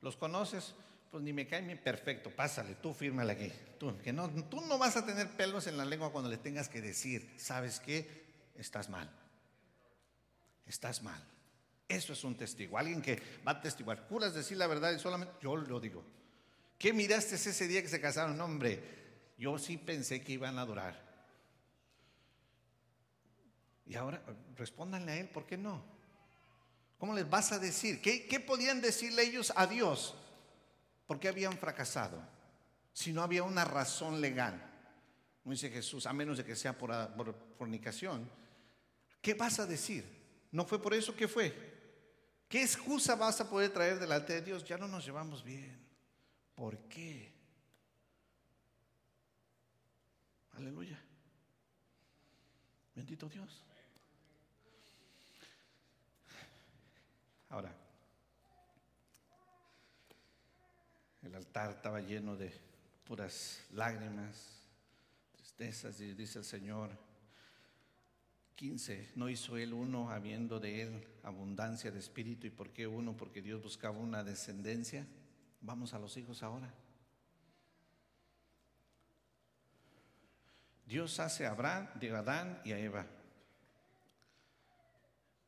¿los conoces? Pues ni me caen bien, perfecto, pásale, tú fírmale aquí. Tú, que no, tú no vas a tener pelos en la lengua cuando le tengas que decir, ¿sabes qué? Estás mal. Estás mal. Eso es un testigo, alguien que va a testiguar. Juras decir la verdad y solamente yo lo digo. ¿Qué miraste ese día que se casaron? hombre, yo sí pensé que iban a adorar. Y ahora respóndanle a él, ¿por qué no? ¿Cómo les vas a decir? ¿Qué, qué podían decirle ellos a Dios? ¿Por qué habían fracasado? Si no había una razón legal. Como dice Jesús, a menos de que sea por, por fornicación. ¿Qué vas a decir? ¿No fue por eso que fue? ¿Qué excusa vas a poder traer delante de Dios? Ya no nos llevamos bien. ¿Por qué? Aleluya. Bendito Dios. Ahora, el altar estaba lleno de puras lágrimas, tristezas, y dice el Señor, 15, no hizo él uno habiendo de él abundancia de espíritu. ¿Y por qué uno? Porque Dios buscaba una descendencia. Vamos a los hijos ahora. Dios hace a Abraham, a Adán y a Eva.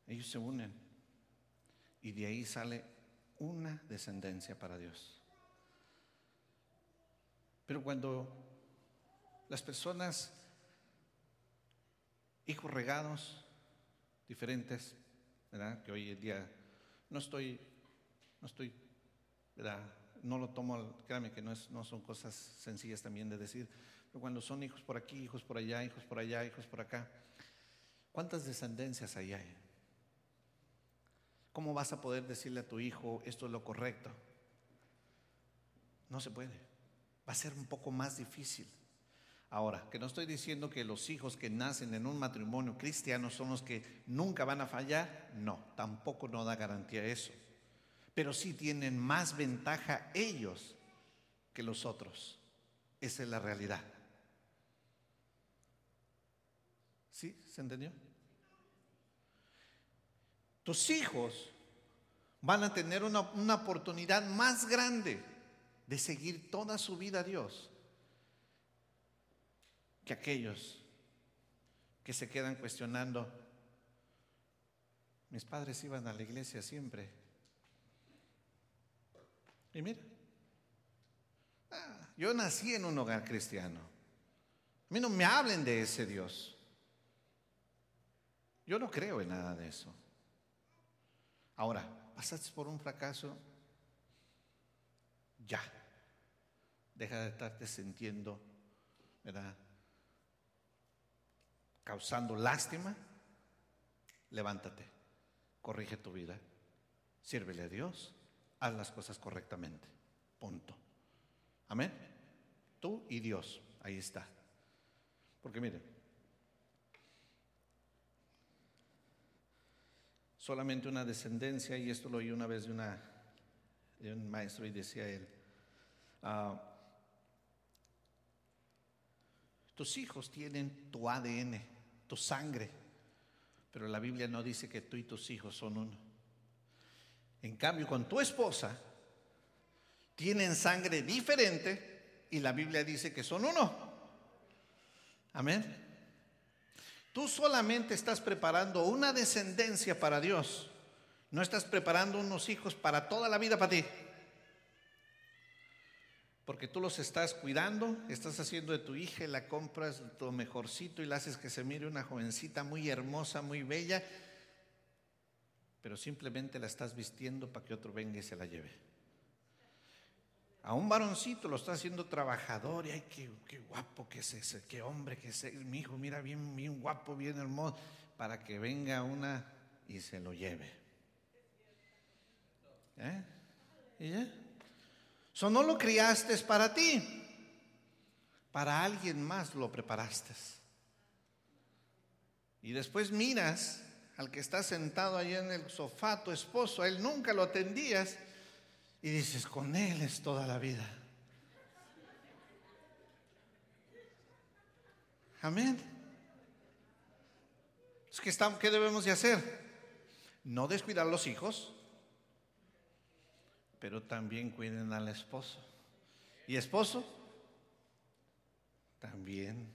Ellos se unen y de ahí sale una descendencia para Dios. Pero cuando las personas hijos regados, diferentes, ¿verdad? Que hoy en día no estoy, no estoy, ¿verdad? No lo tomo, créame que no, es, no son cosas sencillas también de decir, pero cuando son hijos por aquí, hijos por allá, hijos por allá, hijos por acá, ¿cuántas descendencias hay? ¿Cómo vas a poder decirle a tu hijo esto es lo correcto? No se puede. Va a ser un poco más difícil. Ahora, que no estoy diciendo que los hijos que nacen en un matrimonio cristiano son los que nunca van a fallar, no, tampoco no da garantía eso. Pero sí tienen más ventaja ellos que los otros. Esa es la realidad. ¿Sí? ¿Se entendió? Tus hijos van a tener una, una oportunidad más grande de seguir toda su vida a Dios que aquellos que se quedan cuestionando. Mis padres iban a la iglesia siempre. Y mira, ah, yo nací en un hogar cristiano. A mí no me hablen de ese Dios. Yo no creo en nada de eso. Ahora, pasaste por un fracaso, ya. Deja de estarte sintiendo, ¿verdad? causando lástima, levántate, corrige tu vida, sírvele a Dios, haz las cosas correctamente. Punto. Amén. Tú y Dios, ahí está. Porque mire, solamente una descendencia, y esto lo oí una vez de, una, de un maestro y decía él, ah, tus hijos tienen tu ADN tu sangre. Pero la Biblia no dice que tú y tus hijos son uno. En cambio, con tu esposa tienen sangre diferente y la Biblia dice que son uno. Amén. Tú solamente estás preparando una descendencia para Dios. No estás preparando unos hijos para toda la vida para ti porque tú los estás cuidando, estás haciendo de tu hija, la compras tu mejorcito y la haces que se mire una jovencita muy hermosa, muy bella. pero simplemente la estás vistiendo para que otro venga y se la lleve. A un varoncito lo está haciendo trabajador y ay, qué, qué guapo que es ese, qué hombre que es mi hijo, mira, bien, bien guapo, bien hermoso, para que venga una y se lo lleve. ¿Eh? ¿Y ya? So, no lo criaste para ti, para alguien más lo preparaste. Y después miras al que está sentado ahí en el sofá, tu esposo, a él nunca lo atendías y dices, con él es toda la vida. Amén. ¿qué debemos de hacer? No descuidar los hijos, pero también cuiden al esposo. Y esposo, también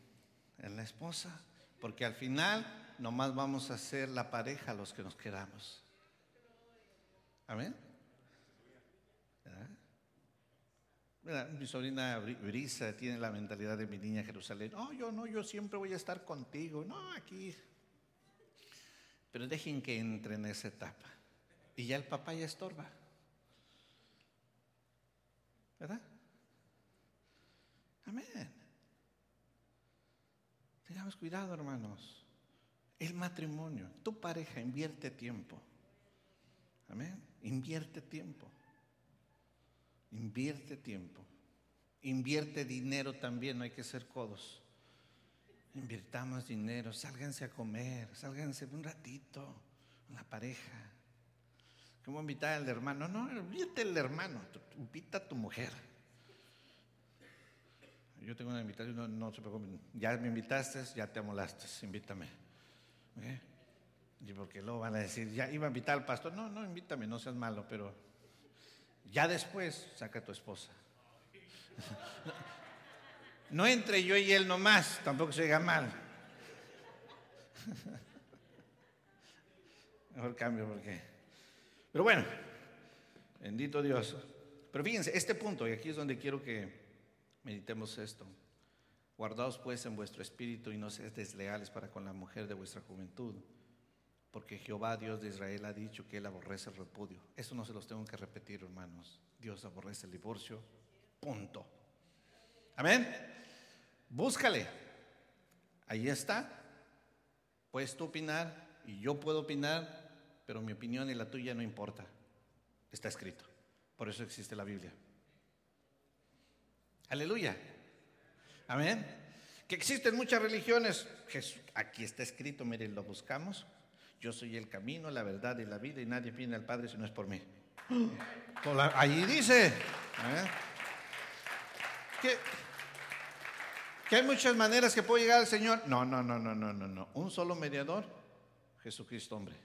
en la esposa, porque al final nomás vamos a ser la pareja los que nos quedamos. Amén. mi sobrina Brisa tiene la mentalidad de mi niña Jerusalén. No, yo no, yo siempre voy a estar contigo. No, aquí. Pero dejen que entre en esa etapa. Y ya el papá ya estorba. ¿Verdad? Amén. Tengamos cuidado, hermanos. El matrimonio, tu pareja invierte tiempo. Amén. Invierte tiempo. Invierte tiempo. Invierte dinero también, no hay que ser codos. Invirtamos dinero, sálganse a comer, sálganse un ratito, una pareja. ¿Cómo invitar al hermano? No, invita al hermano, invita a tu mujer. Yo tengo una invitación, no, se preocupen. Ya me invitaste, ya te amolaste, invítame. ¿Eh? Y porque luego van a decir, ya iba a invitar al pastor. No, no, invítame, no seas malo, pero ya después saca a tu esposa. No entre yo y él nomás, tampoco se diga mal. Mejor cambio porque. Pero bueno, bendito Dios. Pero fíjense, este punto, y aquí es donde quiero que meditemos esto. Guardaos pues en vuestro espíritu y no seáis desleales para con la mujer de vuestra juventud porque Jehová, Dios de Israel, ha dicho que Él aborrece el repudio. Eso no se los tengo que repetir, hermanos. Dios aborrece el divorcio. Punto. Amén. Búscale. Ahí está. Puedes tú opinar y yo puedo opinar, pero mi opinión y la tuya no importa. Está escrito. Por eso existe la Biblia. Aleluya. Amén. Que existen muchas religiones. Aquí está escrito, miren, lo buscamos. Yo soy el camino, la verdad y la vida y nadie viene al Padre si no es por mí. Allí dice ¿eh? que, hay muchas maneras que puede llegar al Señor. No, no, no, no, no, no, no. Un solo mediador, Jesucristo hombre.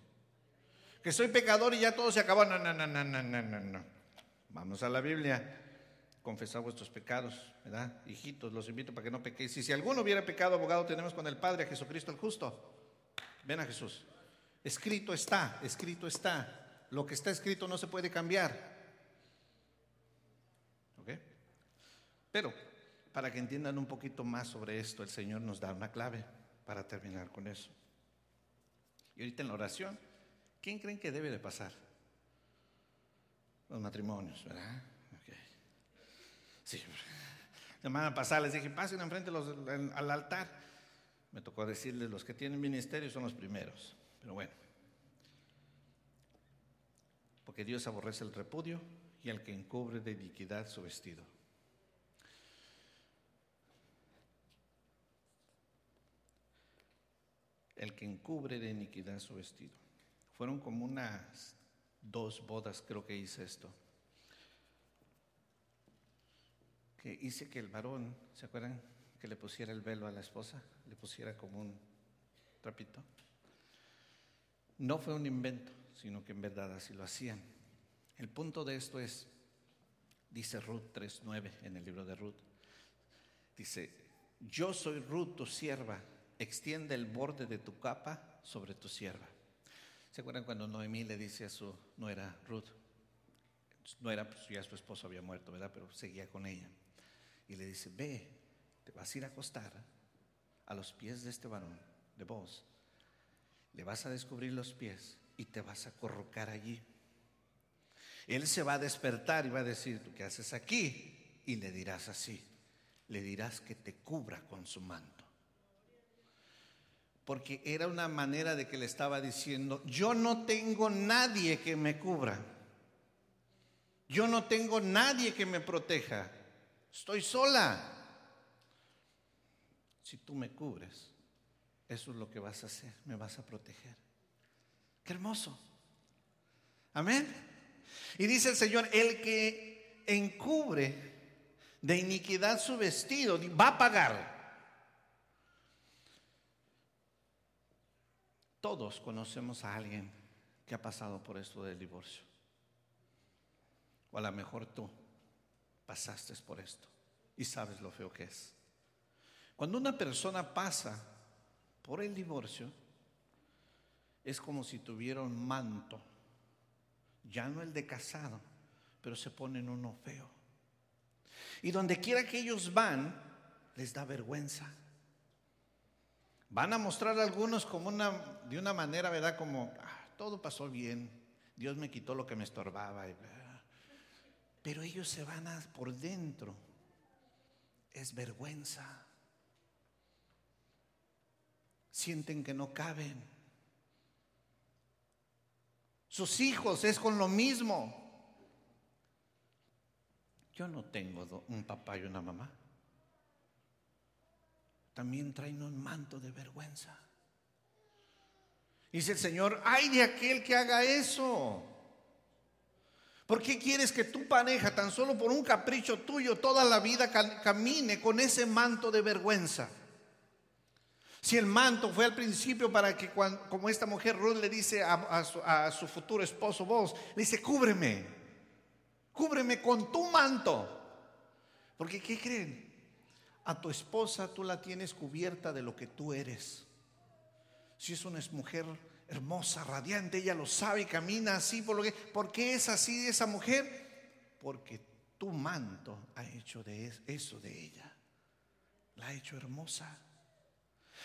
Que soy pecador y ya todo se acabó. No, no, no, no, no, no, no. Vamos a la Biblia. Confesar vuestros pecados, ¿verdad? Hijitos, los invito para que no pequéis. Y si alguno hubiera pecado, abogado tenemos con el Padre, a Jesucristo el justo. Ven a Jesús. Escrito está, escrito está. Lo que está escrito no se puede cambiar. ¿Ok? Pero para que entiendan un poquito más sobre esto, el Señor nos da una clave para terminar con eso. Y ahorita en la oración, ¿quién creen que debe de pasar? Los matrimonios, ¿verdad? Okay. Sí. Semana pasada les dije, pasen enfrente los, al altar. Me tocó decirles, los que tienen ministerio son los primeros. Pero bueno, porque Dios aborrece el repudio y al que encubre de iniquidad su vestido. El que encubre de iniquidad su vestido. Fueron como unas dos bodas, creo que hice esto. Que hice que el varón, ¿se acuerdan? Que le pusiera el velo a la esposa, le pusiera como un trapito. No fue un invento, sino que en verdad así lo hacían. El punto de esto es, dice Ruth 3.9 en el libro de Ruth, dice, yo soy Ruth, tu sierva, extiende el borde de tu capa sobre tu sierva. ¿Se acuerdan cuando Noemí le dice a su no era Ruth? No era, pues ya su esposo había muerto, ¿verdad? Pero seguía con ella. Y le dice, ve, te vas a ir a acostar a los pies de este varón, de vos, le vas a descubrir los pies y te vas a corrocar allí. Él se va a despertar y va a decir, ¿tú qué haces aquí? Y le dirás así, le dirás que te cubra con su manto. Porque era una manera de que le estaba diciendo, yo no tengo nadie que me cubra. Yo no tengo nadie que me proteja. Estoy sola. Si tú me cubres, eso es lo que vas a hacer, me vas a proteger. Qué hermoso. Amén. Y dice el Señor, el que encubre de iniquidad su vestido, va a pagar. Todos conocemos a alguien que ha pasado por esto del divorcio. O a lo mejor tú pasaste por esto y sabes lo feo que es. Cuando una persona pasa por el divorcio, es como si tuviera un manto, ya no el de casado, pero se ponen uno feo. Y donde quiera que ellos van, les da vergüenza. Van a mostrar a algunos como una, de una manera, ¿verdad? Como, ah, todo pasó bien, Dios me quitó lo que me estorbaba. Pero ellos se van a, por dentro, es vergüenza. Sienten que no caben. Sus hijos es con lo mismo. Yo no tengo un papá y una mamá también traen un manto de vergüenza. Dice el Señor, ay de aquel que haga eso. ¿Por qué quieres que tu pareja, tan solo por un capricho tuyo, toda la vida camine con ese manto de vergüenza? Si el manto fue al principio para que, como esta mujer Ruth le dice a, su, a su futuro esposo, vos, le dice, cúbreme, cúbreme con tu manto. Porque, ¿qué creen? A tu esposa tú la tienes cubierta de lo que tú eres. Si es una mujer hermosa, radiante, ella lo sabe y camina así. ¿Por, lo que, ¿por qué es así esa mujer? Porque tu manto ha hecho de eso de ella. La ha hecho hermosa.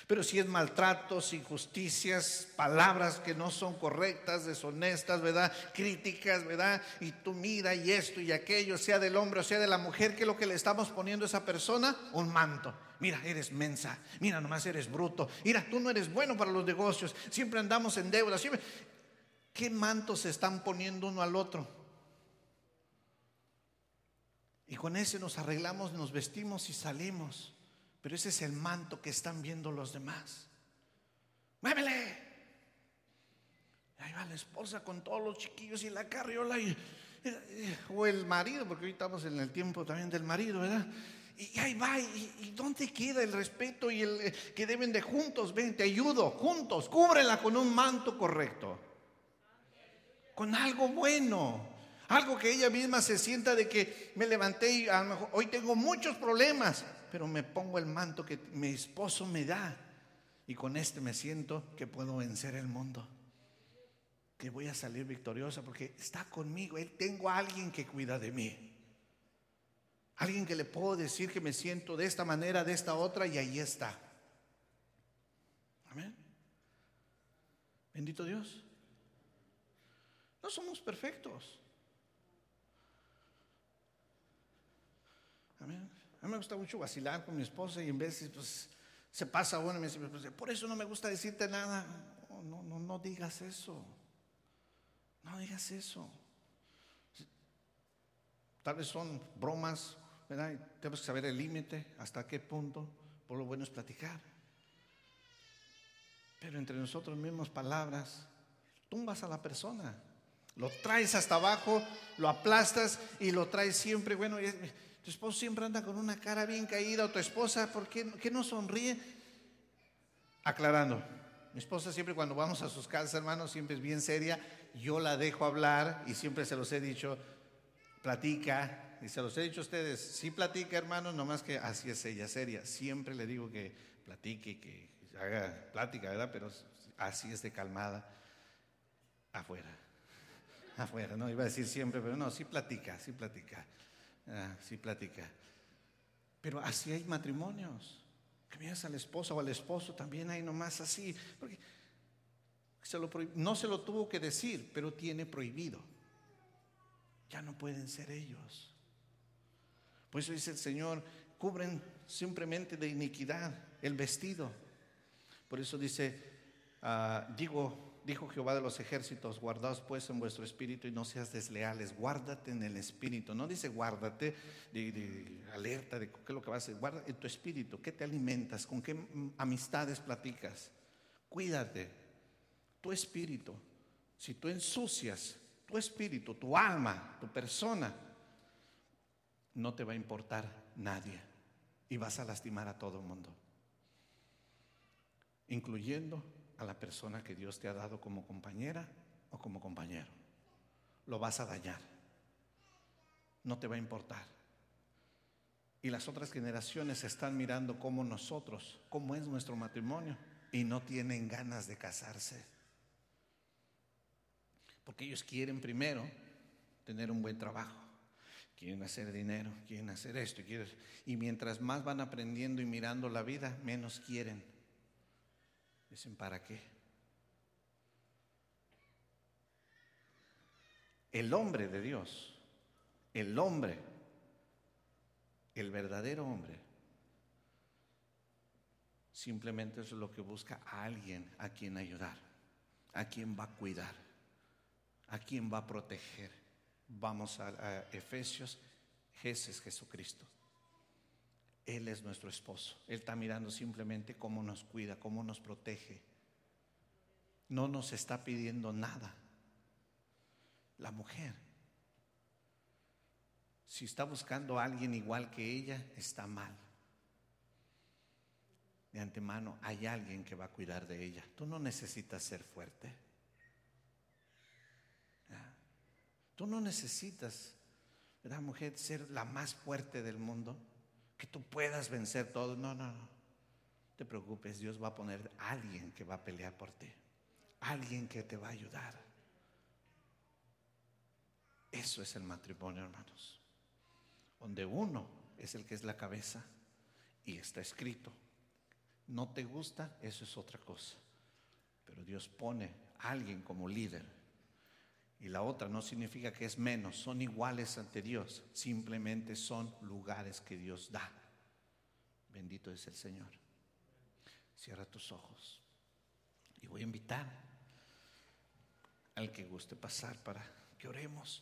Pero si es maltratos, injusticias, palabras que no son correctas, deshonestas, ¿verdad? Críticas, ¿verdad? Y tú mira y esto y aquello, sea del hombre o sea de la mujer, ¿qué es lo que le estamos poniendo a esa persona? Un manto. Mira, eres mensa. Mira, nomás eres bruto. Mira, tú no eres bueno para los negocios. Siempre andamos en deuda. Siempre... ¿Qué mantos se están poniendo uno al otro? Y con ese nos arreglamos, nos vestimos y salimos. Pero ese es el manto que están viendo los demás. ¡Muévele! Ahí va la esposa con todos los chiquillos y la carriola. o el marido, porque hoy estamos en el tiempo también del marido, ¿verdad? Y ahí va, y, dónde queda el respeto y el que deben de juntos, ven, te ayudo, juntos, cúbrela con un manto correcto, con algo bueno, algo que ella misma se sienta de que me levanté y a lo mejor hoy tengo muchos problemas, pero me pongo el manto que mi esposo me da y con este me siento que puedo vencer el mundo, que voy a salir victoriosa porque está conmigo, él tengo a alguien que cuida de mí. Alguien que le puedo decir que me siento de esta manera, de esta otra y ahí está. Amén. Bendito Dios. No somos perfectos. Amén. A mí me gusta mucho vacilar con mi esposa y en veces pues, se pasa bueno y me dice, pues, por eso no me gusta decirte nada. No, no, no digas eso. No digas eso. Tal vez son bromas, ¿verdad? Y tenemos que saber el límite, hasta qué punto. Por lo bueno es platicar. Pero entre nosotros mismos palabras, tumbas a la persona. Lo traes hasta abajo, lo aplastas y lo traes siempre. Bueno, tu esposo siempre anda con una cara bien caída o tu esposa, ¿por qué, no sonríe? Aclarando, mi esposa siempre cuando vamos a sus casas, hermanos, siempre es bien seria. Yo la dejo hablar y siempre se los he dicho, platica. Y se los he dicho a ustedes, sí platica, hermanos, nomás que así es ella, seria. Siempre le digo que platique, que haga plática, ¿verdad? Pero así es de calmada. Afuera. Afuera, no iba a decir siempre, pero no, sí platica, sí platica. Ah, sí platica. Pero así hay matrimonios. Que miras a la esposa o al esposo también hay nomás así. No se lo tuvo que decir, pero tiene prohibido. Ya no pueden ser ellos. Por eso dice el Señor, cubren simplemente de iniquidad el vestido. Por eso dice, ah, digo, dijo Jehová de los ejércitos, guardaos pues en vuestro espíritu y no seas desleales, guárdate en el espíritu. No dice guárdate de, alerta de qué es lo que vas a hacer, guarda en tu espíritu, qué te alimentas, con qué amistades platicas. Cuídate, tu espíritu. Si tú ensucias tu espíritu, tu alma, tu persona, no te va a importar nadie y vas a lastimar a todo el mundo, incluyendo a la persona que Dios te ha dado como compañera o como compañero. Lo vas a dañar. No te va a importar. Y las otras generaciones están mirando cómo nosotros, cómo es nuestro matrimonio, y no tienen ganas de casarse. Porque ellos quieren primero tener un buen trabajo, quieren hacer dinero, quieren hacer esto, y mientras más van aprendiendo y mirando la vida, menos quieren. Dicen, ¿para qué? El hombre de Dios, el hombre, el verdadero hombre, simplemente es lo que busca a alguien a quien ayudar, a quien va a cuidar, a quien va a proteger. Vamos a, Efesios, Jesús Jesucristo. Él es nuestro esposo. Él está mirando simplemente cómo nos cuida, cómo nos protege. No nos está pidiendo nada. La mujer, si está buscando a alguien igual que ella, está mal. De antemano hay alguien que va a cuidar de ella. Tú no necesitas ser fuerte. Tú no necesitas, ¿verdad, mujer, ser la más fuerte del mundo que tú puedas vencer todo. No, no, no. Te preocupes, Dios va a poner a alguien que va a pelear por ti. Alguien que te va a ayudar. Eso es el matrimonio, hermanos. Donde uno es el que es la cabeza y está escrito. No te gusta, eso es otra cosa. Pero Dios pone a alguien como líder y la otra no significa que es menos, son iguales ante Dios, simplemente son lugares que Dios da. Bendito es el Señor. Cierra tus ojos y voy a invitar al que guste pasar para que oremos.